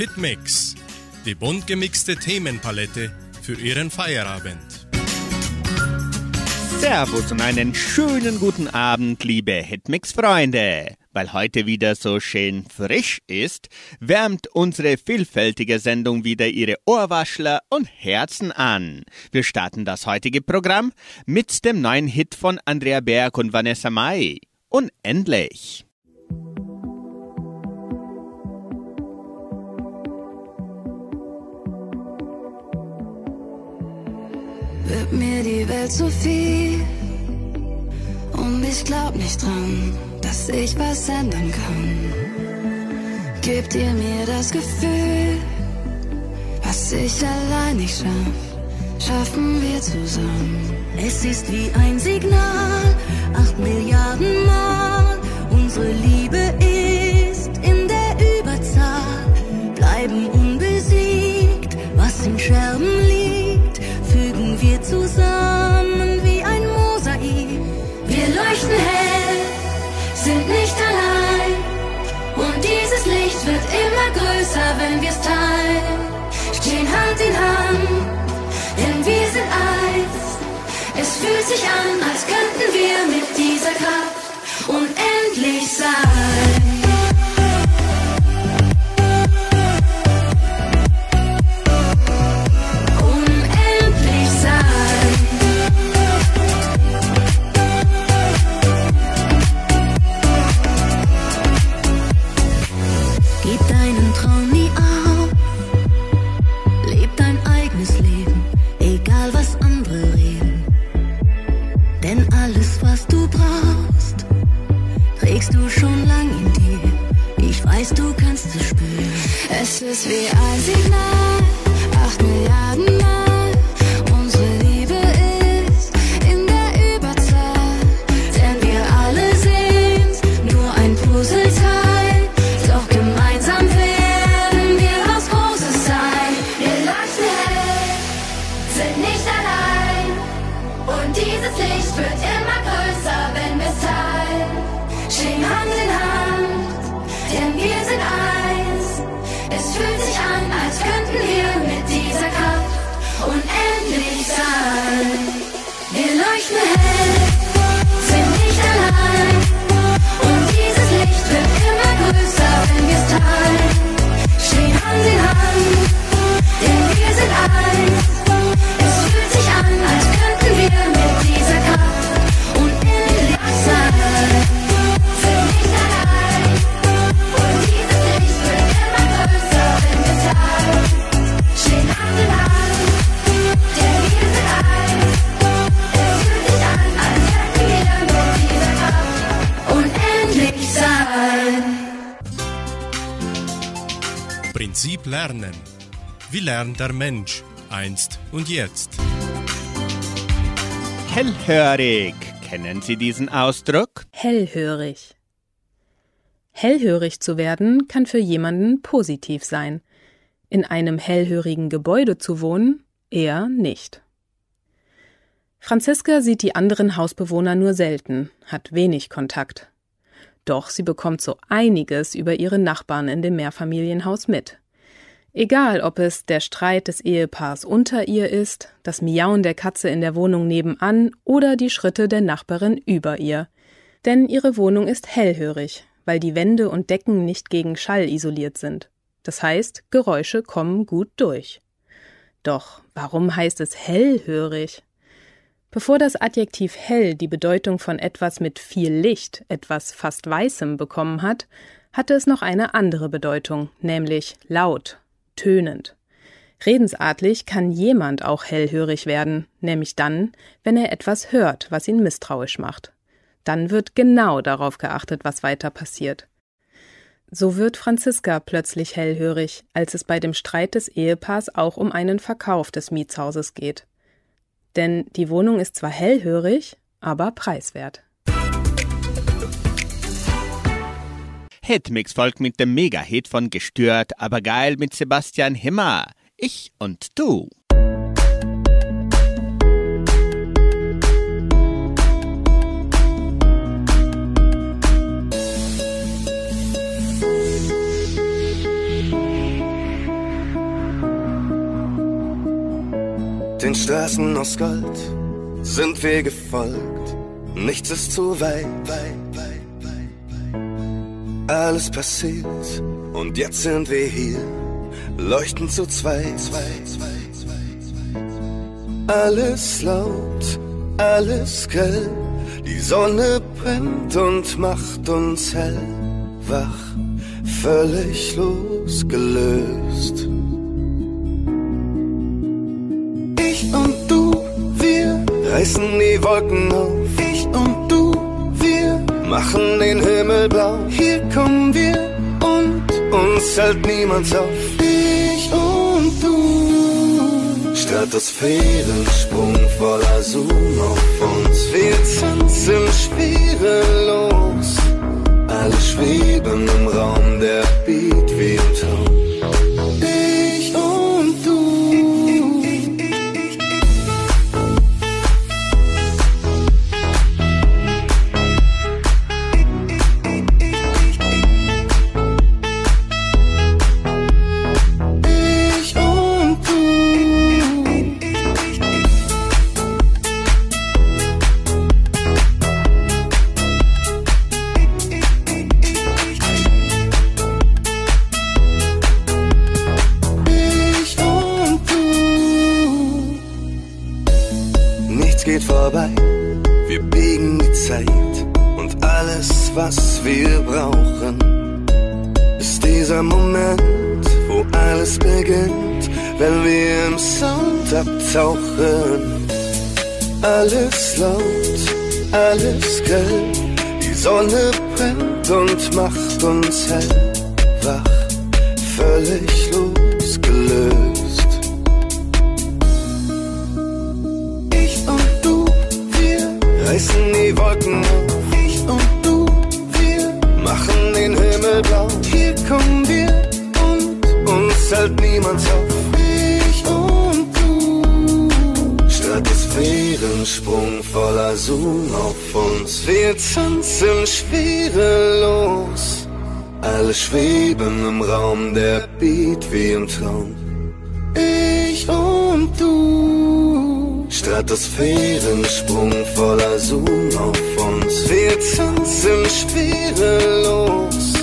Hitmix, die bunt gemixte Themenpalette für Ihren Feierabend. Servus und einen schönen guten Abend, liebe Hitmix-Freunde. Weil heute wieder so schön frisch ist, wärmt unsere vielfältige Sendung wieder Ihre Ohrwaschler und Herzen an. Wir starten das heutige Programm mit dem neuen Hit von Andrea Berg und Vanessa Mai. Unendlich. Wird mir die Welt zu viel und ich glaub nicht dran, dass ich was ändern kann. Gebt ihr mir das Gefühl, was ich allein nicht schaff, schaffen wir zusammen. Es ist wie ein Signal, acht Milliarden Mal. Unsere Liebe ist in der Überzahl. Bleiben unbesiegt, was in Scherben liegt, zusammen wie ein Mosaik. Wir leuchten hell, sind nicht allein. Und dieses Licht wird immer größer, wenn wir's teilen. Stehen Hand in Hand, denn wir sind eins. Es fühlt sich an, als könnten wir mit dieser Kraft unendlich sein. Dein und jetzt? Hellhörig. Kennen Sie diesen Ausdruck? Hellhörig. Hellhörig zu werden kann für jemanden positiv sein. In einem hellhörigen Gebäude zu wohnen eher nicht. Franziska sieht die anderen Hausbewohner nur selten, hat wenig Kontakt. Doch sie bekommt so einiges über ihre Nachbarn in dem Mehrfamilienhaus mit. Egal, ob es der Streit des Ehepaars unter ihr ist, das Miauen der Katze in der Wohnung nebenan oder die Schritte der Nachbarin über ihr. Denn ihre Wohnung ist hellhörig, weil die Wände und Decken nicht gegen Schall isoliert sind. Das heißt, Geräusche kommen gut durch. Doch warum heißt es hellhörig? Bevor das Adjektiv hell die Bedeutung von etwas mit viel Licht, etwas fast Weißem bekommen hat, hatte es noch eine andere Bedeutung, nämlich laut, tönend. Redensartlich kann jemand auch hellhörig werden, nämlich dann, wenn er etwas hört, was ihn misstrauisch macht. Dann wird genau darauf geachtet, was weiter passiert. So wird Franziska plötzlich hellhörig, als es bei dem Streit des Ehepaars auch um einen Verkauf des Mietshauses geht. Denn die Wohnung ist zwar hellhörig, aber preiswert. Hitmix folgt mit dem Mega-Hit von Gestört, aber geil mit Sebastian Himmer. Ich und du. Den Straßen aus Gold sind wir gefolgt, nichts ist zu weit, weit, weit. Alles passiert und jetzt sind wir hier, leuchten zu zweit. Alles laut, alles grell, die Sonne brennt und macht uns hell, wach, völlig losgelöst. Ich und du, wir reißen die Wolken auf. Machen den Himmel blau. Hier kommen wir und uns hält niemand auf. Ich und du, Stratosphärensprung voller Zoom auf uns. Wir tanzen schwerelos. Alle schweben im Raum, der Beat wie im Traum. Macht uns hell, wach, völlig losgelöst. Ich und du, wir reißen die Wolken auf. Ich und du, wir machen den Himmel blau. Hier kommen wir und uns hält niemand auf. Ich und du, Stratosphärensprung voller Zoom auf uns. Wir tanzen schwerelos. Alle schweben im Raum, der Beat wie im Traum. Ich und du. Stratosphärensprung voller Zoom auf uns. Wir tanzen schwerelos.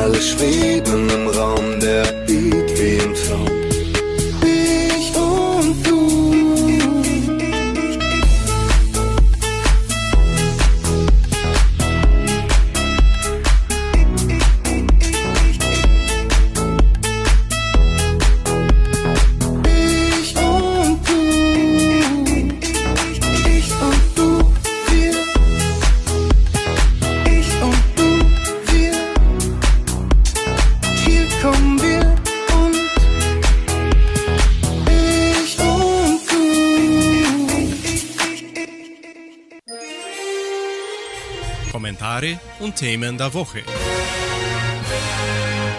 Alle schweben im Raum, der Beat wie im Traum. Themen der Woche.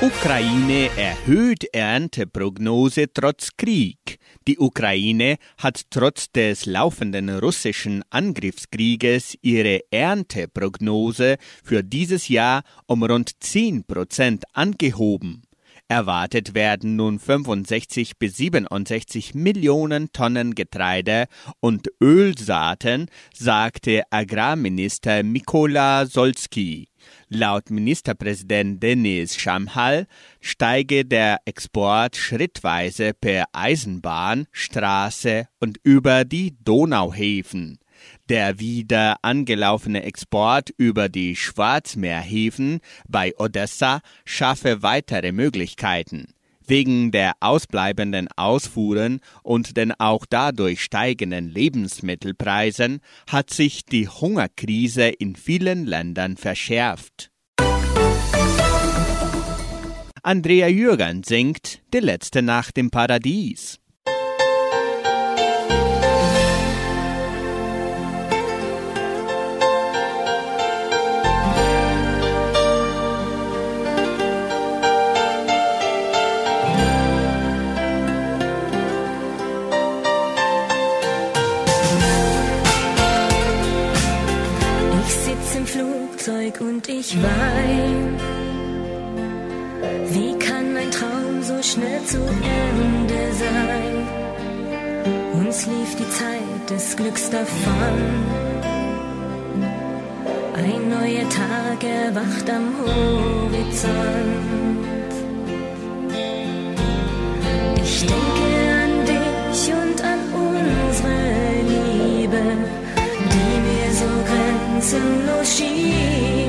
Ukraine erhöht Ernteprognose trotz Krieg. Die Ukraine hat trotz des laufenden russischen Angriffskrieges ihre Ernteprognose für dieses Jahr um rund 10 Prozent angehoben. Erwartet werden nun 65 bis 67 Millionen Tonnen Getreide und Ölsaaten, sagte Agrarminister Mikola Solski. Laut Ministerpräsident Denis Schamhal steige der Export schrittweise per Eisenbahn, Straße und über die Donauhäfen. Der wieder angelaufene Export über die Schwarzmeerhäfen bei Odessa schaffe weitere Möglichkeiten. Wegen der ausbleibenden Ausfuhren und den auch dadurch steigenden Lebensmittelpreisen hat sich die Hungerkrise in vielen Ländern verschärft. Andrea Jürgen singt Die letzte Nacht im Paradies. Ich wein. Wie kann mein Traum so schnell zu Ende sein? Uns lief die Zeit des Glücks davon. Ein neuer Tag erwacht am Horizont. Ich denke an dich und an unsere Liebe, die mir so grenzenlos schien.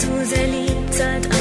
Zu sehr liebt,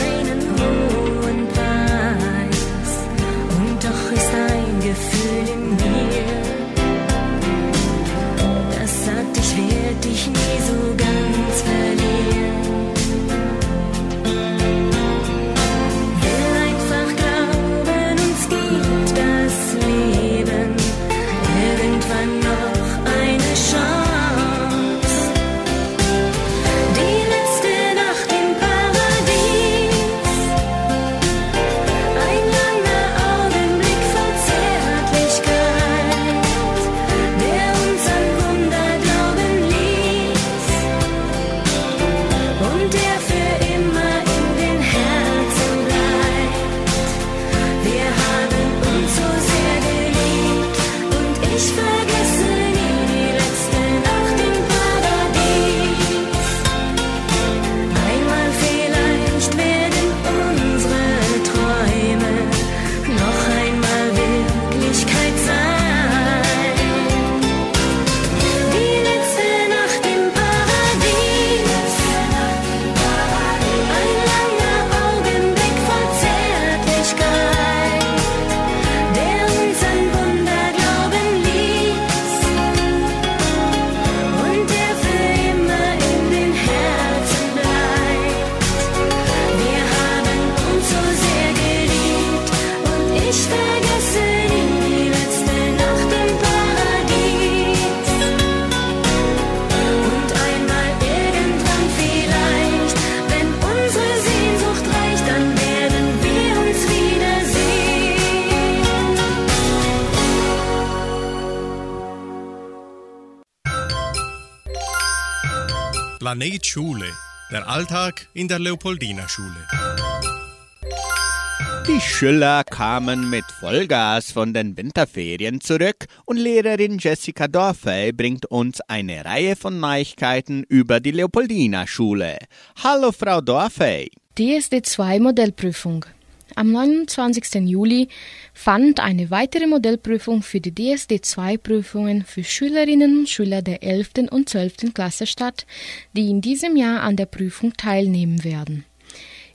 Planet Schule. Der Alltag in der Leopoldina Schule. Die Schüler kamen mit Vollgas von den Winterferien zurück und Lehrerin Jessica Dorfey bringt uns eine Reihe von Neuigkeiten über die Leopoldina Schule. Hallo Frau Dorfey. DSD2 Modellprüfung. Am 29. Juli fand eine weitere Modellprüfung für die DSD2-Prüfungen für Schülerinnen und Schüler der 11. und 12. Klasse statt, die in diesem Jahr an der Prüfung teilnehmen werden.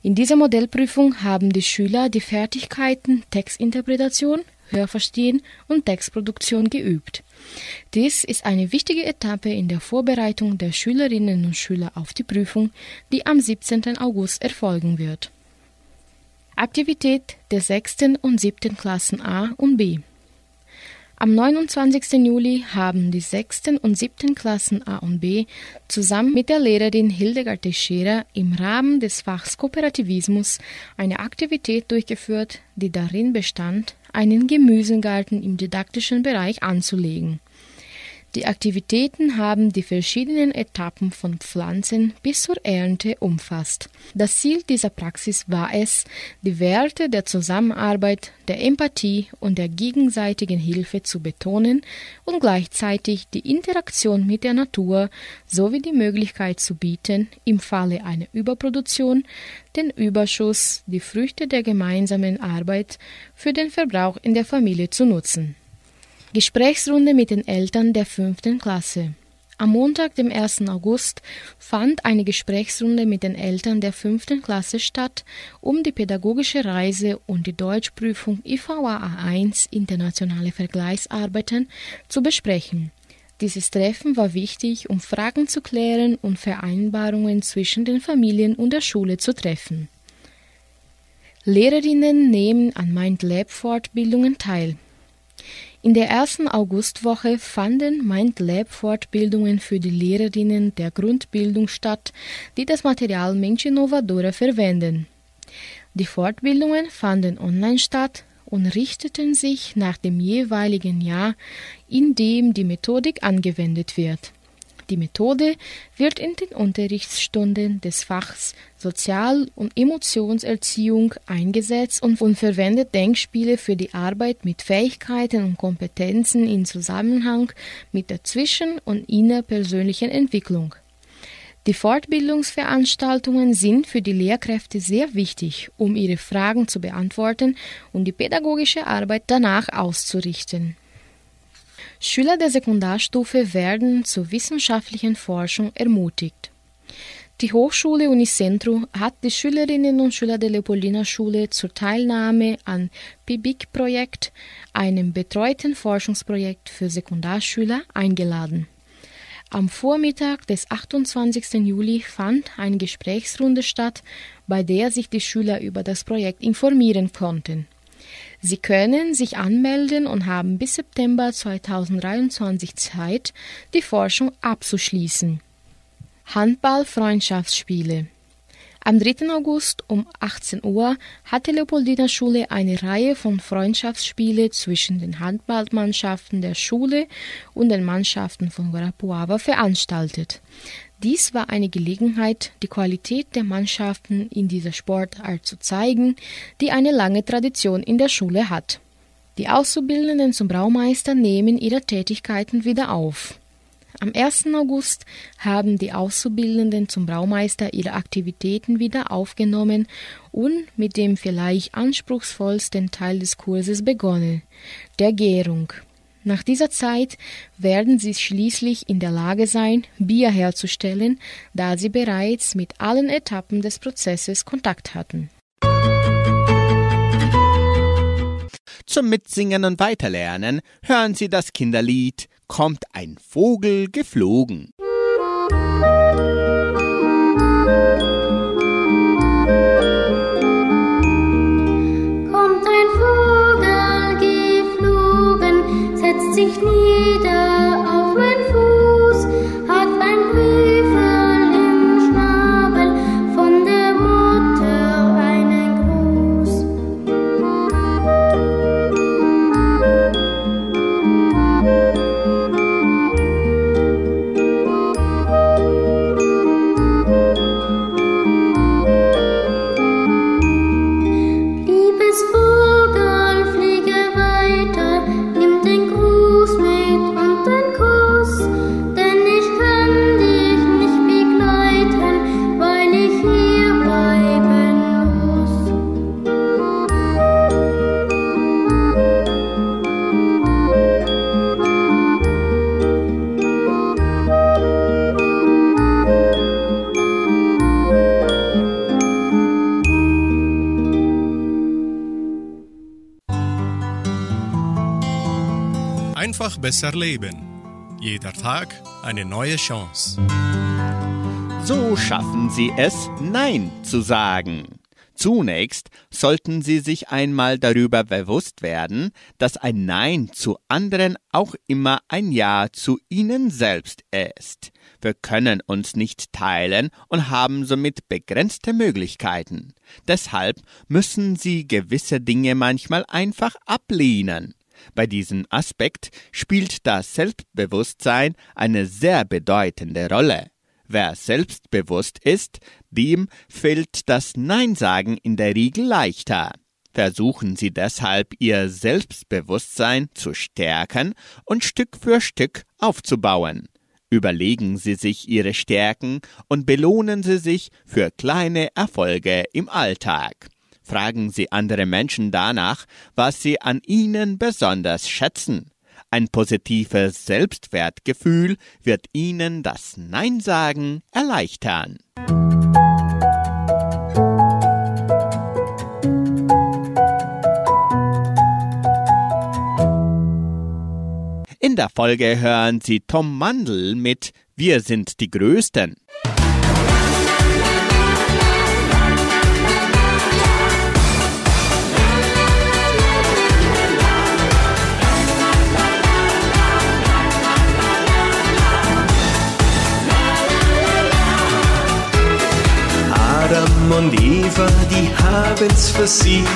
In dieser Modellprüfung haben die Schüler die Fertigkeiten Textinterpretation, Hörverstehen und Textproduktion geübt. Dies ist eine wichtige Etappe in der Vorbereitung der Schülerinnen und Schüler auf die Prüfung, die am 17. August erfolgen wird. Aktivität der 6. und 7. Klassen A und B. Am 29. Juli haben die 6. und 7. Klassen A und B zusammen mit der Lehrerin Hildegard Teixeira im Rahmen des Fachs Kooperativismus eine Aktivität durchgeführt, die darin bestand, einen Gemüsegarten im didaktischen Bereich anzulegen. Die Aktivitäten haben die verschiedenen Etappen von Pflanzen bis zur Ernte umfasst. Das Ziel dieser Praxis war es, die Werte der Zusammenarbeit, der Empathie und der gegenseitigen Hilfe zu betonen und gleichzeitig die Interaktion mit der Natur sowie die Möglichkeit zu bieten, im Falle einer Überproduktion den Überschuss, die Früchte der gemeinsamen Arbeit für den Verbrauch in der Familie zu nutzen. Gesprächsrunde mit den Eltern der fünften Klasse. Am Montag, dem 1. August, fand eine Gesprächsrunde mit den Eltern der fünften Klasse statt, um die pädagogische Reise und die Deutschprüfung IVA A1 internationale Vergleichsarbeiten zu besprechen. Dieses Treffen war wichtig, um Fragen zu klären und Vereinbarungen zwischen den Familien und der Schule zu treffen. Lehrerinnen nehmen an MindLab-Fortbildungen teil. In der ersten Augustwoche fanden MindLab-Fortbildungen für die Lehrerinnen der Grundbildung statt, die das Material Mente Inovadora verwenden. Die Fortbildungen fanden online statt und richteten sich nach dem jeweiligen Jahr, in dem die Methodik angewendet wird. Die Methode wird in den Unterrichtsstunden des Fachs Sozial- und Emotionserziehung eingesetzt und, verwendet Denkspiele für die Arbeit mit Fähigkeiten und Kompetenzen in Zusammenhang mit der zwischen- und innerpersönlichen Entwicklung. Die Fortbildungsveranstaltungen sind für die Lehrkräfte sehr wichtig, um ihre Fragen zu beantworten und die pädagogische Arbeit danach auszurichten. Schüler der Sekundarstufe werden zur wissenschaftlichen Forschung ermutigt. Die Hochschule Unicentro hat die Schülerinnen und Schüler der Leopoldina Schule zur Teilnahme an PIBIC-Projekt, einem betreuten Forschungsprojekt für Sekundarschüler, eingeladen. Am Vormittag des 28. Juli fand eine Gesprächsrunde statt, bei der sich die Schüler über das Projekt informieren konnten. Sie können sich anmelden und haben bis September 2023 Zeit, die Forschung abzuschließen. Handball-Freundschaftsspiele am 3. August um 18 Uhr hat die Leopoldina Schule eine Reihe von Freundschaftsspiele zwischen den Handballmannschaften der Schule und den Mannschaften von Guarapuava veranstaltet. Dies war eine Gelegenheit, die Qualität der Mannschaften in dieser Sportart zu zeigen, die eine lange Tradition in der Schule hat. Die Auszubildenden zum Braumeister nehmen ihre Tätigkeiten wieder auf. Am 1. August haben die Auszubildenden zum Braumeister ihre Aktivitäten wieder aufgenommen und mit dem vielleicht anspruchsvollsten Teil des Kurses begonnen, der Gärung. Nach dieser Zeit werden sie schließlich in der Lage sein, Bier herzustellen, da sie bereits mit allen Etappen des Prozesses Kontakt hatten. Zum Mitsingen und Weiterlernen hören Sie das Kinderlied Kommt ein Vogel geflogen. Besser leben. Jeder Tag eine neue Chance. So schaffen Sie es, Nein zu sagen. Zunächst sollten Sie sich einmal darüber bewusst werden, dass ein Nein zu anderen auch immer ein Ja zu Ihnen selbst ist. Wir können uns nicht teilen und haben somit begrenzte Möglichkeiten. Deshalb müssen Sie gewisse Dinge manchmal einfach ablehnen. Bei diesem Aspekt spielt das Selbstbewusstsein eine sehr bedeutende Rolle. Wer selbstbewusst ist, dem fällt das Nein-Sagen in der Regel leichter. Versuchen Sie deshalb, Ihr Selbstbewusstsein zu stärken und Stück für Stück aufzubauen. Überlegen Sie sich Ihre Stärken und belohnen Sie sich für kleine Erfolge im Alltag. Fragen Sie andere Menschen danach, was sie an ihnen besonders schätzen. Ein positives Selbstwertgefühl wird Ihnen das Nein sagen erleichtern. In der Folge hören Sie Tom Mandl mit Wir sind die Größten. Und Eva, die haben's versiegt.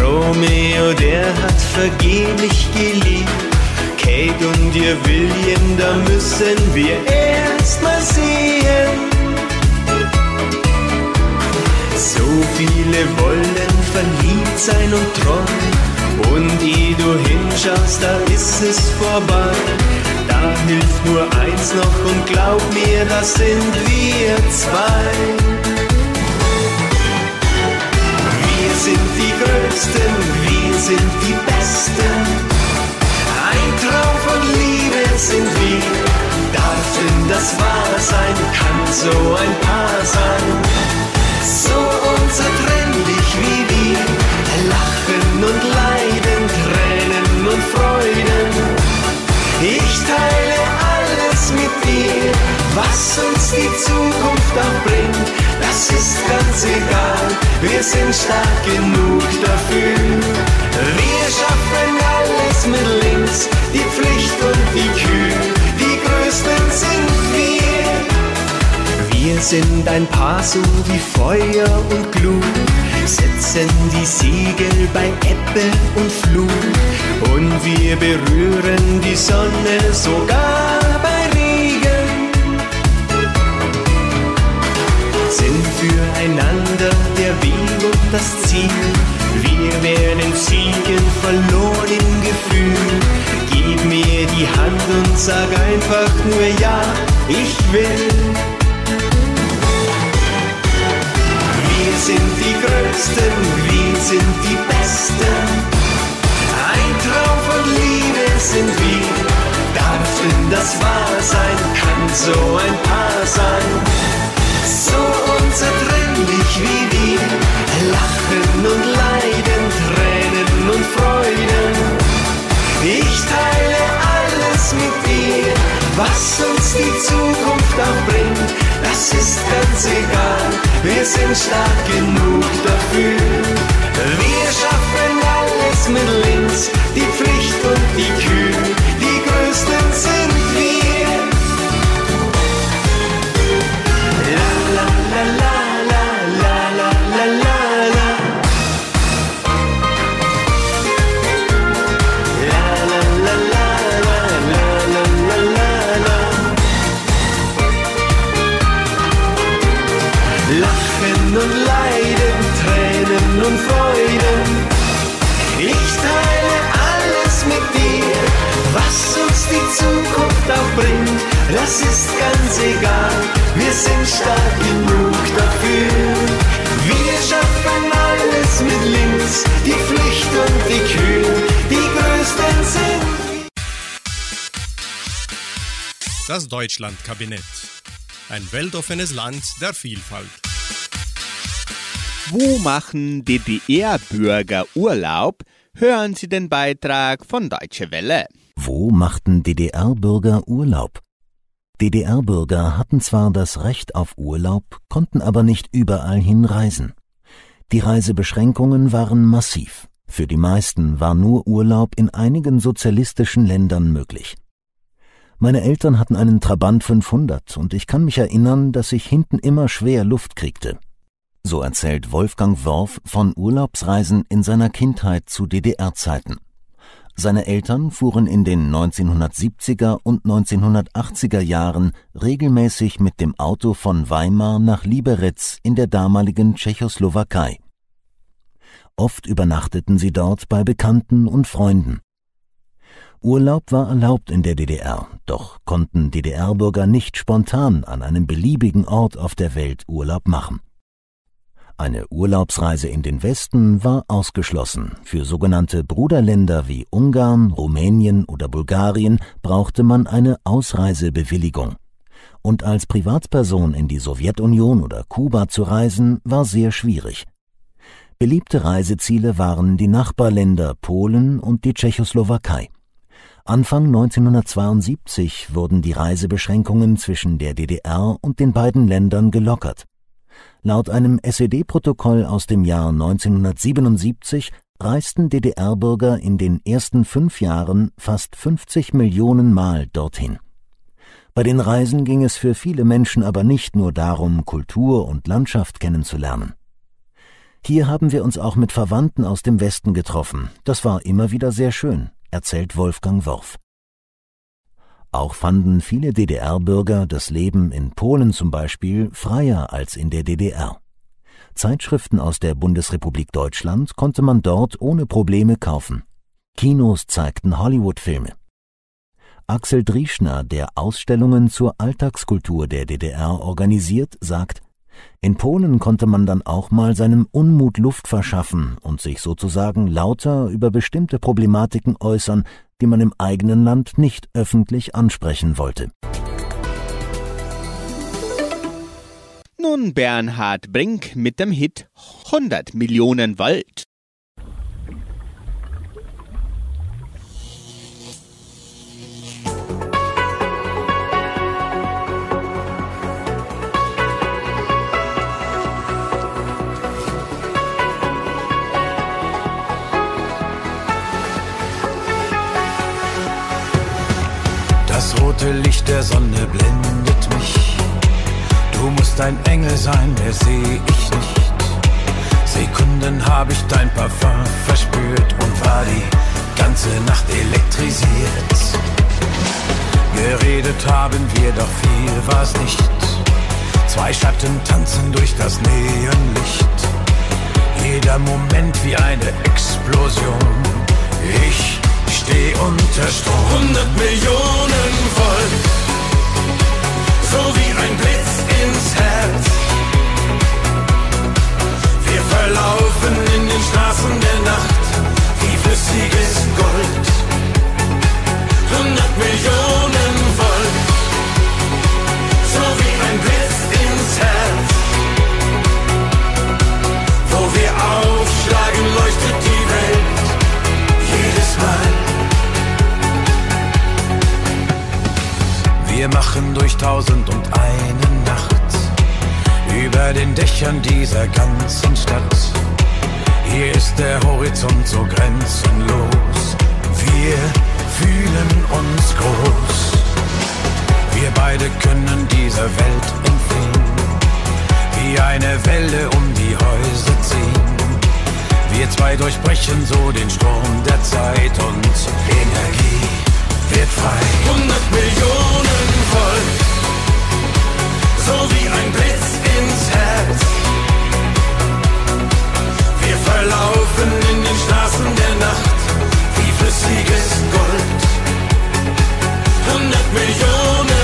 Romeo, der hat vergeblich geliebt. Kate und ihr William, da müssen wir erst mal sehen. So viele wollen verliebt sein und träumen. Und ehe du hinschaust, da ist es vorbei. Da hilft nur eins noch und glaub mir, das sind wir zwei. Sind die Größten, wir sind die Besten. Ein Traum von Liebe sind wir. Darf denn das wahr sein? Kann so ein Paar sein? So unzertrennlich wie wir. Lachen und Leiden, Tränen und Freuden. Ich teile alles was uns die Zukunft auch bringt. Das ist ganz egal, wir sind stark genug dafür. Wir schaffen alles mit links, die Pflicht und die Kühe. Die Größten sind wir. Wir sind ein Paar so wie Feuer und Glut, setzen die Segel bei Ebbe und Flut und wir berühren die Sonne sogar füreinander der Weg und das Ziel. Wir werden siegen, verloren im Gefühl. Gib mir die Hand und sag einfach nur ja, ich will. Wir sind die Größten, wir sind die Besten. Ein Traum von Liebe sind wir. Darf denn das wahr sein? Kann so ein Paar sein? Wie wir. Lachen und Leiden, Tränen und Freuden. Ich teile alles mit dir, was uns die Zukunft auch bringt. Das ist ganz egal, wir sind stark genug dafür. Wir schaffen alles mit links, die Pflicht und die Kühe. Die Größten sind Zukunft auch bringt. Das ist ganz egal, wir sind stark genug dafür. Wir schaffen alles mit links, die Pflicht und die Kühe, die größten sind. Das Deutschlandkabinett. Ein weltoffenes Land der Vielfalt. Wo machen DDR-Bürger Urlaub? Hören Sie den Beitrag von Deutsche Welle. Wo machten DDR-Bürger Urlaub? DDR-Bürger hatten zwar das Recht auf Urlaub, konnten aber nicht überall hinreisen. Die Reisebeschränkungen waren massiv. Für die meisten war nur Urlaub in einigen sozialistischen Ländern möglich. Meine Eltern hatten einen Trabant 500 und ich kann mich erinnern, dass ich hinten immer schwer Luft kriegte. So erzählt Wolfgang Worf von Urlaubsreisen in seiner Kindheit zu DDR-Zeiten. Seine Eltern fuhren in den 1970er und 1980er Jahren regelmäßig mit dem Auto von Weimar nach Liberec in der damaligen Tschechoslowakei. Oft übernachteten sie dort bei Bekannten und Freunden. Urlaub war erlaubt in der DDR, doch konnten DDR-Bürger nicht spontan an einem beliebigen Ort auf der Welt Urlaub machen. Eine Urlaubsreise in den Westen war ausgeschlossen. Für sogenannte Bruderländer wie Ungarn, Rumänien oder Bulgarien brauchte man eine Ausreisebewilligung. Und als Privatperson in die Sowjetunion oder Kuba zu reisen, war sehr schwierig. Beliebte Reiseziele waren die Nachbarländer Polen und die Tschechoslowakei. Anfang 1972 wurden die Reisebeschränkungen zwischen der DDR und den beiden Ländern gelockert. Laut einem SED-Protokoll aus dem Jahr 1977 reisten DDR-Bürger in den ersten fünf Jahren fast 50 Millionen Mal dorthin. Bei den Reisen ging es für viele Menschen aber nicht nur darum, Kultur und Landschaft kennenzulernen. Hier haben wir uns auch mit Verwandten aus dem Westen getroffen. Das war immer wieder sehr schön, erzählt Wolfgang Worf. Auch fanden viele DDR-Bürger das Leben in Polen zum Beispiel freier als in der DDR. Zeitschriften aus der Bundesrepublik Deutschland konnte man dort ohne Probleme kaufen. Kinos zeigten Hollywood-Filme. Axel Drieschner, der Ausstellungen zur Alltagskultur der DDR organisiert, sagt, in Polen konnte man dann auch mal seinem Unmut Luft verschaffen und sich sozusagen lauter über bestimmte Problematiken äußern, die man im eigenen Land nicht öffentlich ansprechen wollte. Nun Bernhard Brink mit dem Hit 100 Millionen Volt. Der Sonne blendet mich. Du musst ein Engel sein, mehr seh ich nicht. Sekunden hab ich dein Parfum verspürt und war die ganze Nacht elektrisiert. Geredet haben wir, doch viel war's nicht. Zwei Schatten tanzen durch das Neonlicht. Jeder Moment wie eine Explosion. Ich steh unter Strom. 100 Millionen Volt, so wie ein Blitz ins Herz. Wir verlaufen in den Straßen der Nacht wie flüssiges Gold. 100 Millionen Volt, so wie ein Blitz ins Herz. Wo wir aufschlagen, leuchtet die Welt jedes Mal. Wir machen durch tausend und eine Nacht über den Dächern dieser ganzen Stadt. Hier ist der Horizont so grenzenlos. Wir fühlen uns groß. Wir beide können dieser Welt entfliehen. Wie eine Welle um die Häuser ziehen. Wir zwei durchbrechen so den Sturm der Zeit und Energie wird frei. 100 Millionen Volt, so wie ein Blitz ins Herz. Wir verlaufen in den Straßen der Nacht wie flüssiges Gold. 100 Millionen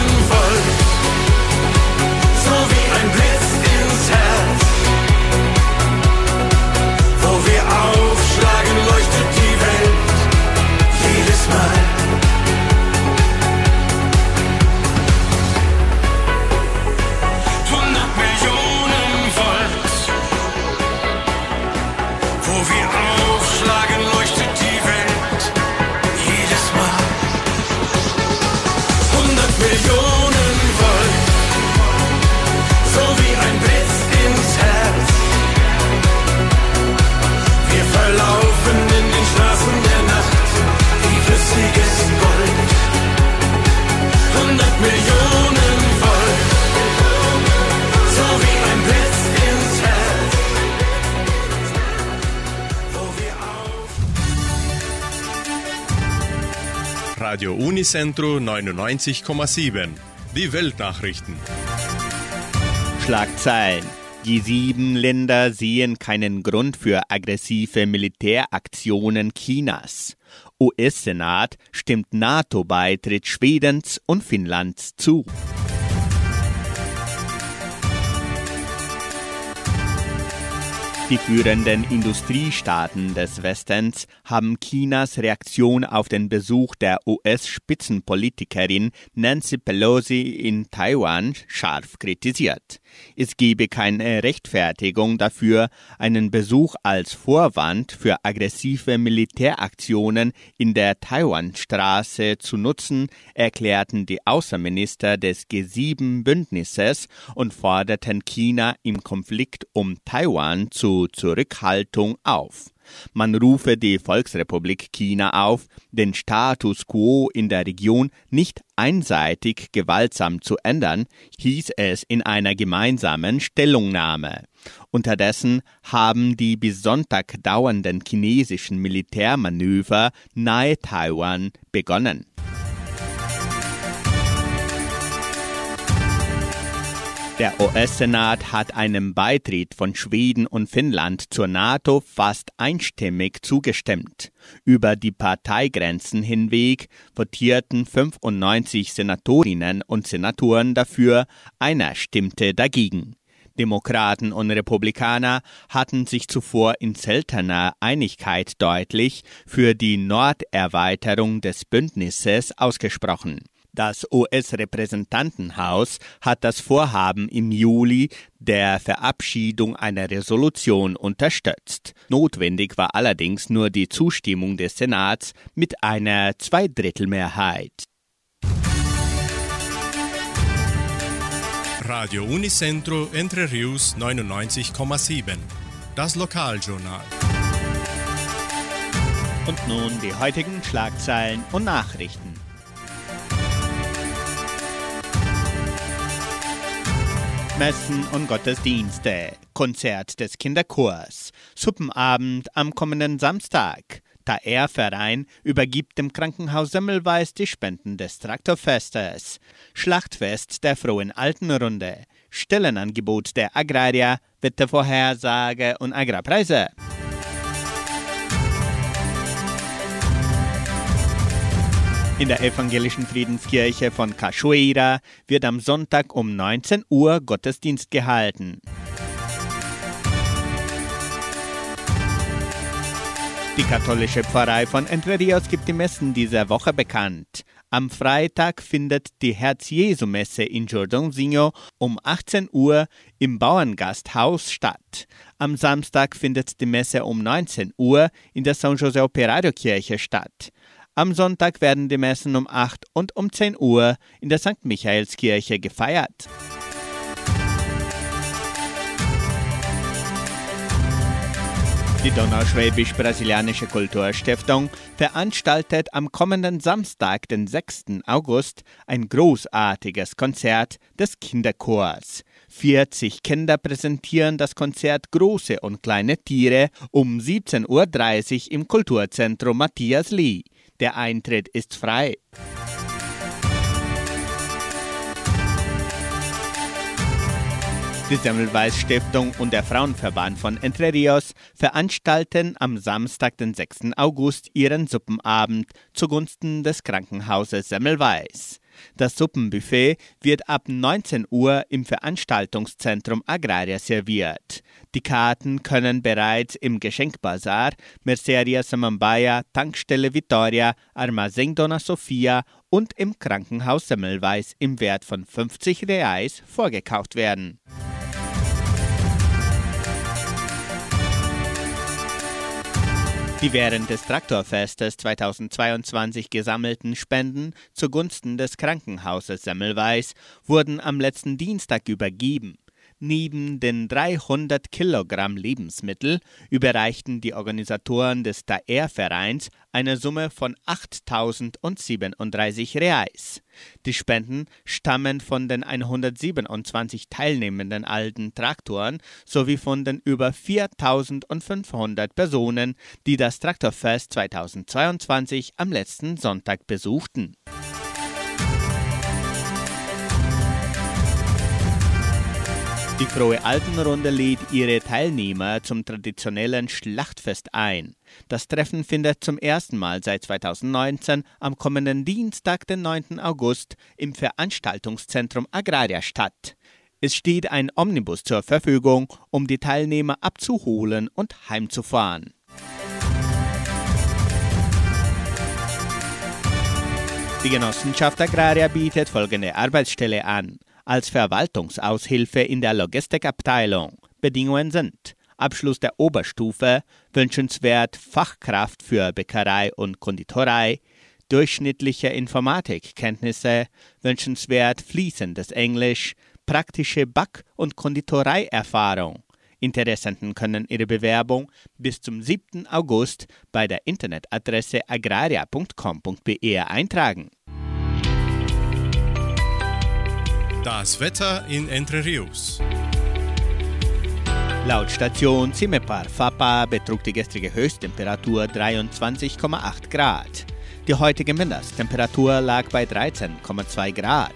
Radio Unicentro 99,7. Die Weltnachrichten. Schlagzeilen. Die sieben Länder sehen keinen Grund für aggressive Militäraktionen Chinas. US-Senat stimmt NATO-Beitritt Schwedens und Finnlands zu. Die führenden Industriestaaten des Westens haben Chinas Reaktion auf den Besuch der US-Spitzenpolitikerin Nancy Pelosi in Taiwan scharf kritisiert. Es gebe keine Rechtfertigung dafür, einen Besuch als Vorwand für aggressive Militäraktionen in der Taiwanstraße zu nutzen, erklärten die Außenminister des G7-Bündnisses und forderten China im Konflikt um Taiwan zu Zurückhaltung auf. Man rufe die Volksrepublik China auf, den Status quo in der Region nicht einseitig gewaltsam zu ändern, hieß es in einer gemeinsamen Stellungnahme. Unterdessen haben die bis Sonntag dauernden chinesischen Militärmanöver nahe Taiwan begonnen. Der US-Senat hat einem Beitritt von Schweden und Finnland zur NATO fast einstimmig zugestimmt. Über die Parteigrenzen hinweg votierten 95 Senatorinnen und Senatoren dafür, einer stimmte dagegen. Demokraten und Republikaner hatten sich zuvor in seltener Einigkeit deutlich für die Norderweiterung des Bündnisses ausgesprochen. Das US-Repräsentantenhaus hat das Vorhaben im Juli der Verabschiedung einer Resolution unterstützt. Notwendig war allerdings nur die Zustimmung des Senats mit einer Zweidrittelmehrheit. Radio Unicentro Entre Rius 99,7. Das Lokaljournal. Und nun die heutigen Schlagzeilen und Nachrichten. Messen und Gottesdienste, Konzert des Kinderchors, Suppenabend am kommenden Samstag. Der Ehrverein übergibt dem Krankenhaus Semmelweis die Spenden des Traktorfestes. Schlachtfest der Frohen Altenrunde. Stellenangebot der Agraria, Wettervorhersage und Agrarpreise. In der evangelischen Friedenskirche von Cachoeira wird am Sonntag um 19 Uhr Gottesdienst gehalten. Die katholische Pfarrei von Entre Rios gibt die Messen dieser Woche bekannt. Am Freitag findet die Herz-Jesu-Messe in Jordãozinho um 18 Uhr im Bauerngasthaus statt. Am Samstag findet die Messe um 19 Uhr in der São José Operario Kirche statt. Am Sonntag werden die Messen um 8 und um 10 Uhr in der St. Michaelskirche gefeiert. Die Donauschwäbisch-Brasilianische Kulturstiftung veranstaltet am kommenden Samstag, den 6. August, ein großartiges Konzert des Kinderchors. 40 Kinder präsentieren das Konzert Große und kleine Tiere um 17.30 Uhr im Kulturzentrum Matthias Lee. Der Eintritt ist frei. Die Semmelweis Stiftung und der Frauenverband von Entre Rios veranstalten am Samstag, den 6. August, ihren Suppenabend zugunsten des Krankenhauses Semmelweis. Das Suppenbuffet wird ab 19 Uhr im Veranstaltungszentrum Agraria serviert. Die Karten können bereits im Geschenkbazar, Merceria Samambaya, Tankstelle Vittoria, Armazém Dona Sofia und im Krankenhaus Semmelweis im Wert von 50 Reais vorgekauft werden. Die während des Traktorfestes 2022 gesammelten Spenden zugunsten des Krankenhauses Semmelweis wurden am letzten Dienstag übergeben. Neben den 300 Kilogramm Lebensmittel überreichten die Organisatoren des Daer-Vereins eine Summe von 8.037 Reais. Die Spenden stammen von den 127 teilnehmenden alten Traktoren sowie von den über 4.500 Personen, die das Traktorfest 2022 am letzten Sonntag besuchten. Die Frohe Altenrunde lädt ihre Teilnehmer zum traditionellen Schlachtfest ein. Das Treffen findet zum ersten Mal seit 2019 am kommenden Dienstag, den 9. August, im Veranstaltungszentrum Agraria statt. Es steht ein Omnibus zur Verfügung, um die Teilnehmer abzuholen und heimzufahren. Die Genossenschaft Agraria bietet folgende Arbeitsstelle an. Als Verwaltungsaushilfe in der Logistikabteilung. Bedingungen sind Abschluss der Oberstufe, wünschenswert Fachkraft für Bäckerei und Konditorei, durchschnittliche Informatikkenntnisse, wünschenswert fließendes Englisch, praktische Back- und Konditoreierfahrung. Interessenten können ihre Bewerbung bis zum 7. August bei der Internetadresse agraria.com.be eintragen. Das Wetter in Entre Rios. Laut Station Cimepar Fapa betrug die gestrige Höchsttemperatur 23,8 Grad. Die heutige Mindesttemperatur lag bei 13,2 Grad.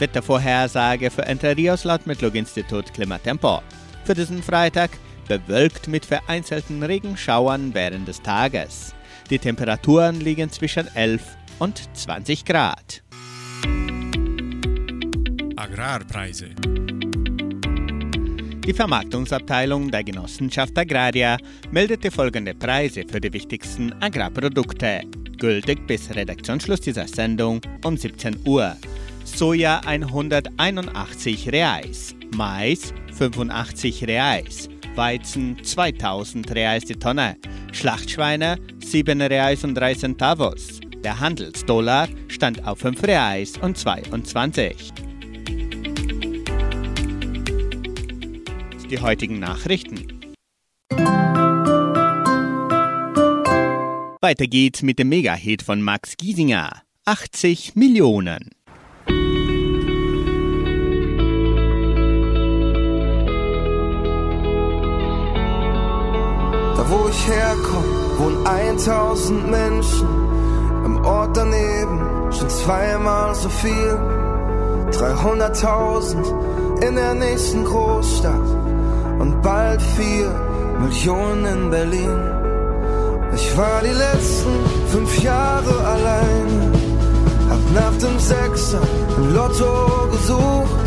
Wettervorhersage für Entre Rios laut Metlog-Institut Klimatempo. Für diesen Freitag bewölkt mit vereinzelten Regenschauern während des Tages. Die Temperaturen liegen zwischen 11 und 20 Grad. Agrarpreise. Die Vermarktungsabteilung der Genossenschaft Agraria meldete folgende Preise für die wichtigsten Agrarprodukte, gültig bis Redaktionsschluss dieser Sendung um 17 Uhr. Soja 181 Reais, Mais 85 Reais, Weizen 2000 Reais die Tonne, Schlachtschweine 7 Reais und 3 Centavos. Der Handelsdollar stand auf 5 Reais und 22. Die heutigen Nachrichten. Weiter geht's mit dem Mega-Hit von Max Giesinger. 80 Millionen. Da wo ich herkomme, wohnen 1000 Menschen. Im Ort daneben schon zweimal so viel. 300.000 in der nächsten Großstadt und bald 4 Millionen in Berlin. Ich war die letzten fünf Jahre allein, hab nach dem Sechser im Lotto gesucht.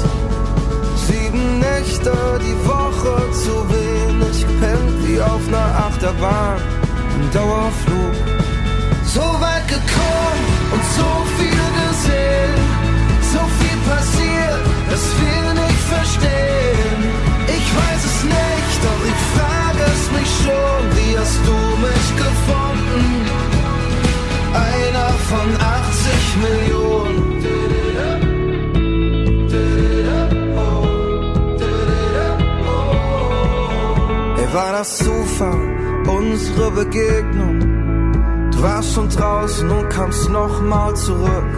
Sieben Nächte die Woche zu wenig gepennt, wie auf einer Achterbahn im Dauerflug. So weit gekommen und so viel gesehen, so viel passiert, dass wir nicht verstehen. Schon, wie hast du mich gefunden? Einer von 80 Millionen. Ey, war das Zufall, unsere Begegnung? Du warst schon draußen und kamst nochmal zurück.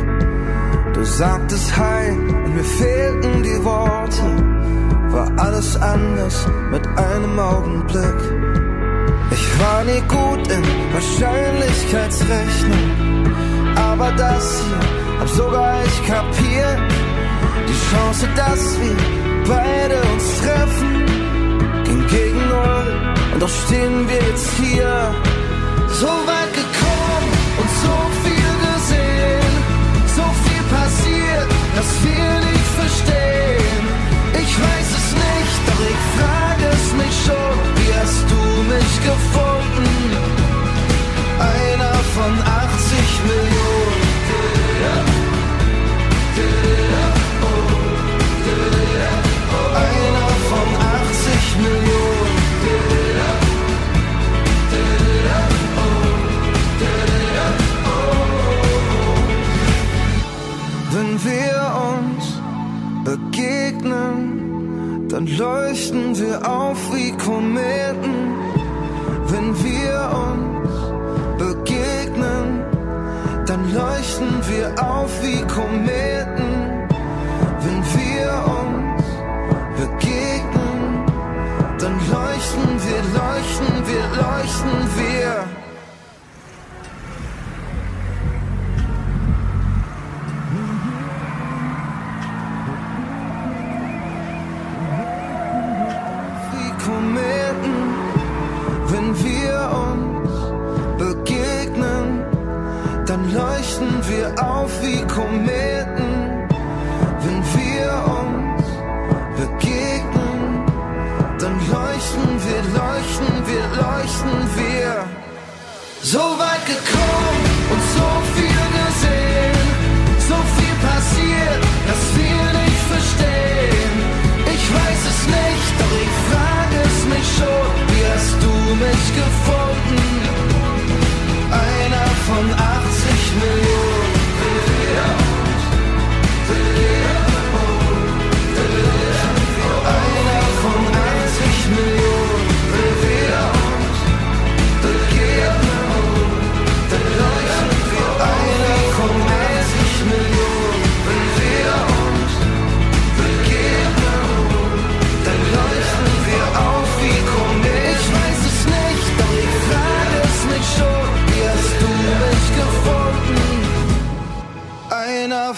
Du sagtest Hi und mir fehlten die Worte. War alles anders mit einem Augenblick. Ich war nie gut in Wahrscheinlichkeitsrechnung. Aber das hier hab sogar ich kapiert. Die Chance, dass wir beide uns treffen, ging gegen null. Und doch stehen wir jetzt hier. So weit gekommen und so viel gesehen. So viel passiert, dass wir nicht verstehen. Ich weiß es nicht, doch ich frage es mich schon. Wie hast du mich gefunden? Einer von 80 Millionen. Einer von 80 Millionen. Wenn wir uns begegnen, dann leuchten wir auf wie Kometen. Wenn wir uns begegnen, dann leuchten wir auf wie Kometen.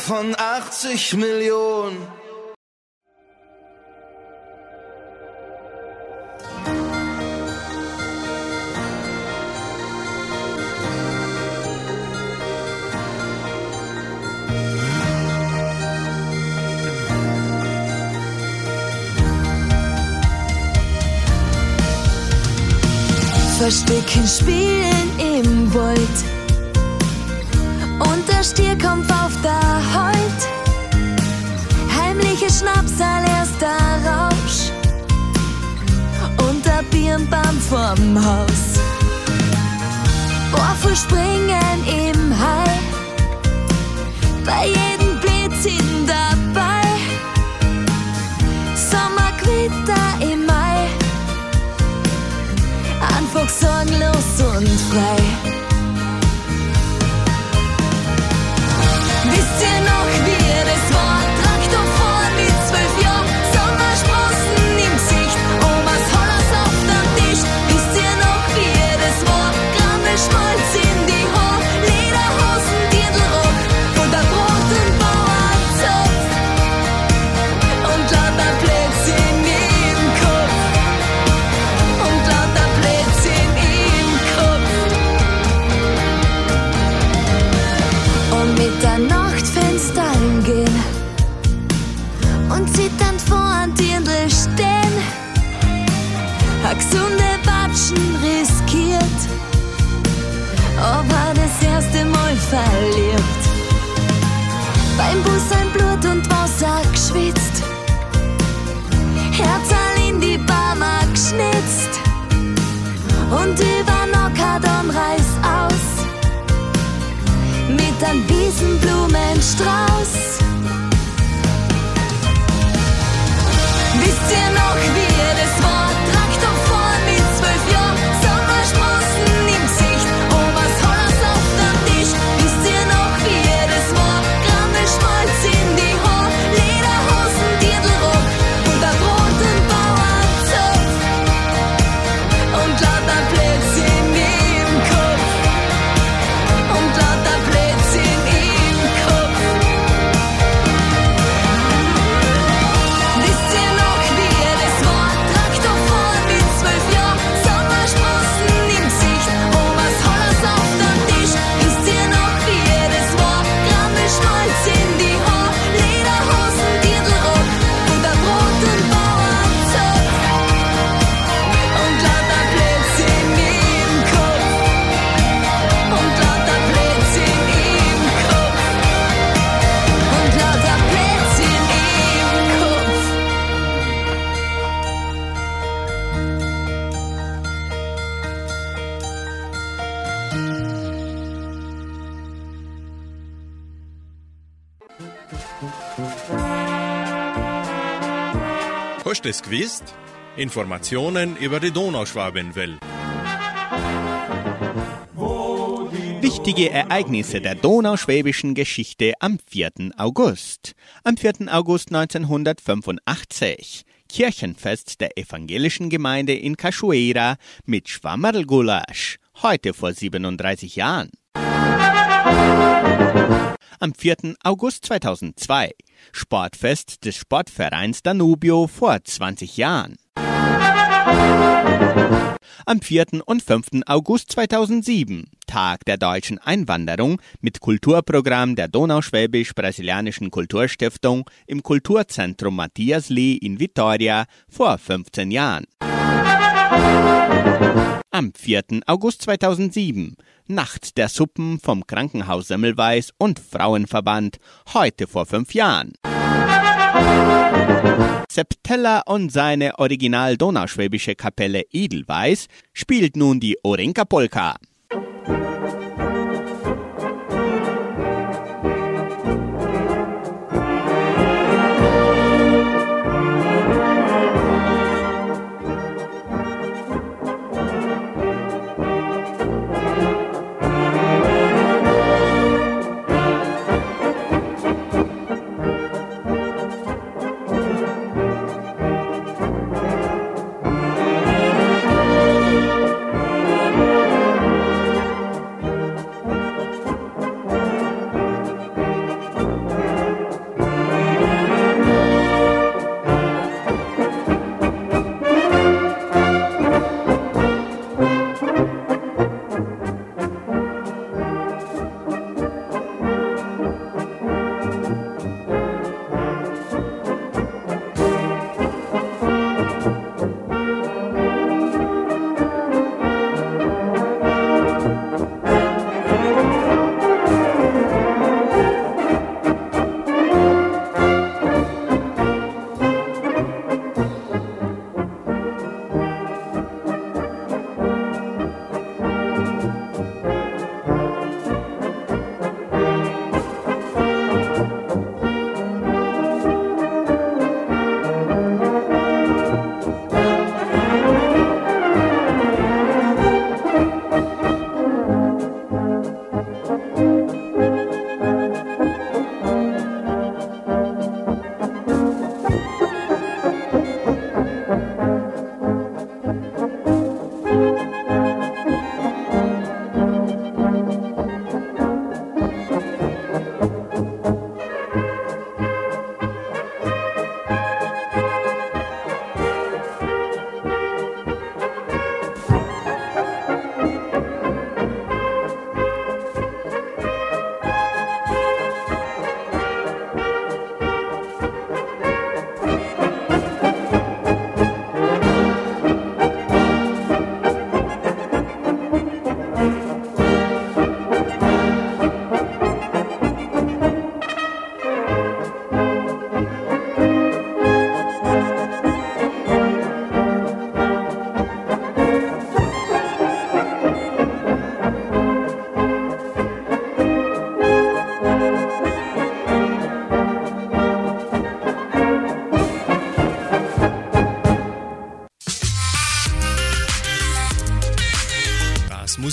85 Millionen. Verstecken spielen im Wald. Der Stier kommt auf der Heut. Heimliche Schnapsal, erster Rausch. Und der Birnbaum vorm Haus. Orfu springen im Hai. Bei jedem Blödsinn dabei. Sommerquitter im Mai. Einfach sorgenlos und frei. Es gewusst? Informationen über die Donauschwabenwelle. Wichtige Ereignisse der donauschwäbischen Geschichte am 4. August. Am 4. August 1985. Kirchenfest der evangelischen Gemeinde in Cachoeira mit Schwammerlgulasch. Heute vor 37 Jahren. Am 4. August 2002. Sportfest des Sportvereins Danubio vor 20 Jahren. Am 4. und 5. August 2007, Tag der deutschen Einwanderung mit Kulturprogramm der Donauschwäbisch-Brasilianischen Kulturstiftung im Kulturzentrum Matthias Lee in Vitoria vor 15 Jahren. Am 4. August 2007, Nacht der Suppen vom Krankenhaus Semmelweis und Frauenverband, heute vor fünf Jahren. Septella und seine original donauschwäbische Kapelle Edelweiß spielt nun die Orenka Polka.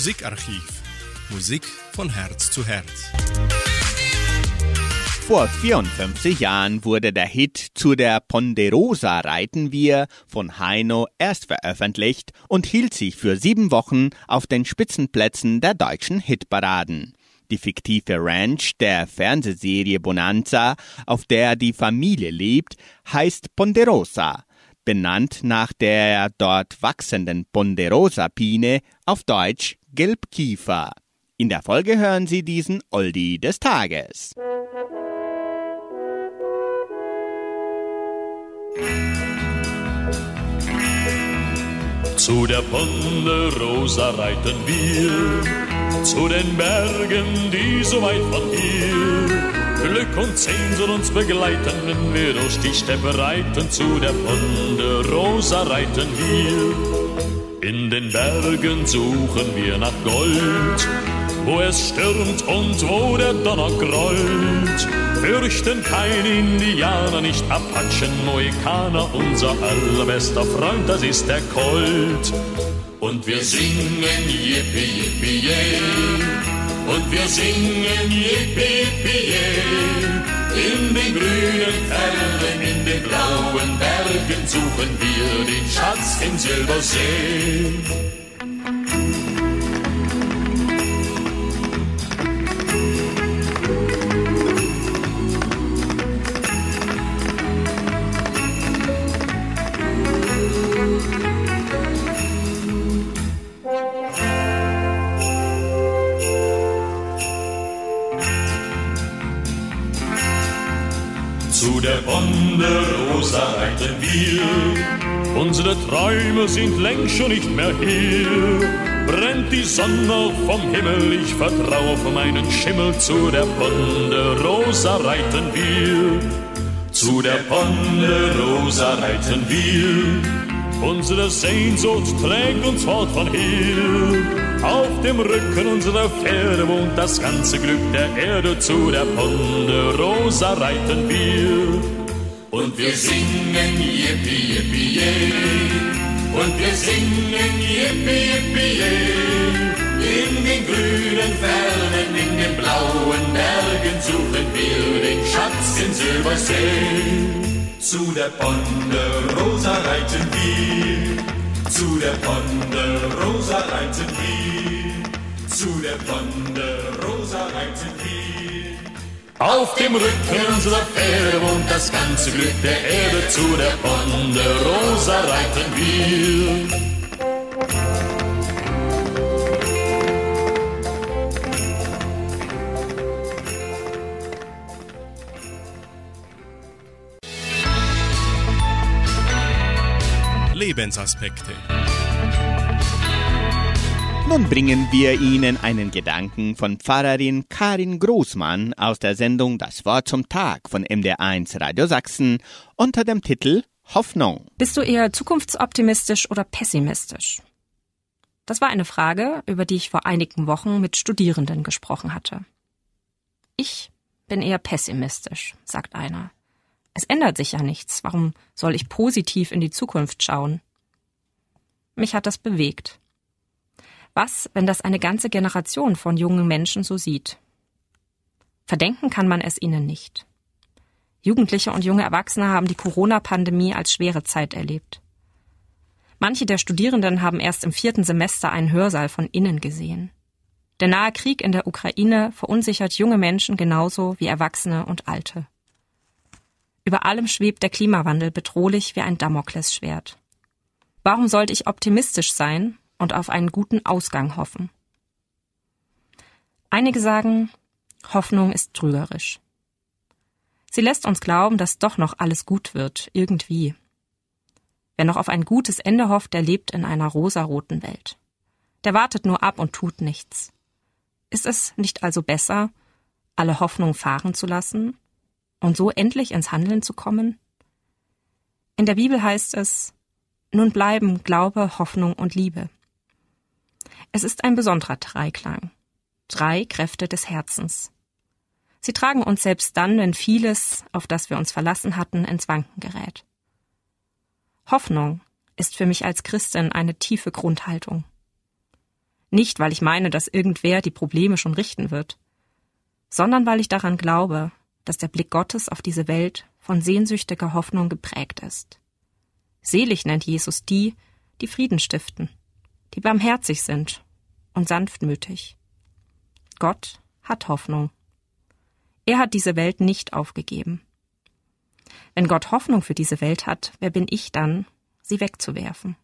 Musikarchiv. Musik von Herz zu Herz. Vor 54 Jahren wurde der Hit Zu der Ponderosa reiten wir von Heino erst veröffentlicht und hielt sich für sieben Wochen auf den Spitzenplätzen der deutschen Hitparaden. Die fiktive Ranch der Fernsehserie Bonanza, auf der die Familie lebt, heißt Ponderosa, benannt nach der dort wachsenden Ponderosa-Pine, auf Deutsch Gelbkiefer. In der Folge hören Sie diesen Oldie des Tages. Zu der Ponderosa reiten wir, zu den Bergen, die so weit von hier. Glück und Sehnsucht uns begleiten, wenn wir durch die Steppe reiten. Zu der Ponderosa reiten wir. In den Bergen suchen wir nach Gold, wo es stürmt und wo der Donner grollt. Fürchten keine Indianer, nicht Apachen, Mohikaner, unser allerbester Freund, das ist der Colt. Und wir singen Yippie, Yippie, yeah. Und wir singen yeah. In den grünen Fernen, in den blauen Bergen suchen wir den Schatz im Silbersee. Zu der Ponderosa reiten wir. Unsere Träume sind längst schon nicht mehr hier. Brennt die Sonne vom Himmel, ich vertraue auf meinen Schimmel. Zu der Ponderosa reiten wir. Zu der Ponderosa reiten wir. Unsere Sehnsucht trägt uns fort von hier. Auf dem Rücken unserer Pferde wohnt das ganze Glück der Erde. Zu der Ponderosa reiten wir. Und wir singen Yippie, Yippie, yeah. Und wir singen Yippie, Yippie, yeah. In den grünen Fernen, in den blauen Bergen suchen wir den Schatz in Silbersee. Zu der Ponderosa reiten wir. Zu der Ponderosa reiten wir. Zu der Ponderosa reiten wir. Auf dem Rücken unserer Pferde wohnt das ganze Glück der Erde. Zu der Ponderosa reiten wir. Lebensaspekte. Nun bringen wir Ihnen einen Gedanken von Pfarrerin Karin Großmann aus der Sendung Das Wort zum Tag von MDR1 Radio Sachsen unter dem Titel Hoffnung. Bist du eher zukunftsoptimistisch oder pessimistisch? Das war eine Frage, über die ich vor einigen Wochen mit Studierenden gesprochen hatte. Ich bin eher pessimistisch, sagt einer. Es ändert sich ja nichts. Warum soll ich positiv in die Zukunft schauen? Mich hat das bewegt. Was, wenn das eine ganze Generation von jungen Menschen so sieht? Verdenken kann man es ihnen nicht. Jugendliche und junge Erwachsene haben die Corona-Pandemie als schwere Zeit erlebt. Manche der Studierenden haben erst im vierten Semester einen Hörsaal von innen gesehen. Der nahe Krieg in der Ukraine verunsichert junge Menschen genauso wie Erwachsene und Alte. Über allem schwebt der Klimawandel bedrohlich wie ein Damoklesschwert. Warum sollte ich optimistisch sein und auf einen guten Ausgang hoffen? Einige sagen, Hoffnung ist trügerisch. Sie lässt uns glauben, dass doch noch alles gut wird, irgendwie. Wer noch auf ein gutes Ende hofft, der lebt in einer rosaroten Welt. Der wartet nur ab und tut nichts. Ist es nicht also besser, alle Hoffnung fahren zu lassen und so endlich ins Handeln zu kommen? In der Bibel heißt es, nun bleiben Glaube, Hoffnung und Liebe. Es ist ein besonderer Dreiklang. Drei Kräfte des Herzens. Sie tragen uns selbst dann, wenn vieles, auf das wir uns verlassen hatten, ins Wanken gerät. Hoffnung ist für mich als Christin eine tiefe Grundhaltung. Nicht, weil ich meine, dass irgendwer die Probleme schon richten wird, sondern weil ich daran glaube, dass der Blick Gottes auf diese Welt von sehnsüchtiger Hoffnung geprägt ist. Selig nennt Jesus die, die Frieden stiften, die barmherzig sind und sanftmütig. Gott hat Hoffnung. Er hat diese Welt nicht aufgegeben. Wenn Gott Hoffnung für diese Welt hat, wer bin ich dann, sie wegzuwerfen?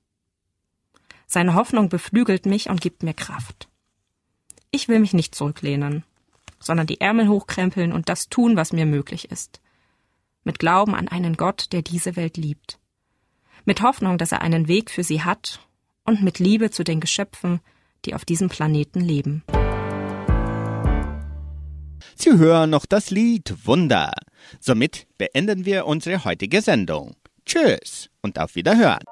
Seine Hoffnung beflügelt mich und gibt mir Kraft. Ich will mich nicht zurücklehnen, sondern die Ärmel hochkrempeln und das tun, was mir möglich ist. Mit Glauben an einen Gott, der diese Welt liebt. Mit Hoffnung, dass er einen Weg für sie hat und mit Liebe zu den Geschöpfen, die auf diesem Planeten leben. Sie hören noch das Lied Wunder. Somit beenden wir unsere heutige Sendung. Tschüss und auf Wiederhören.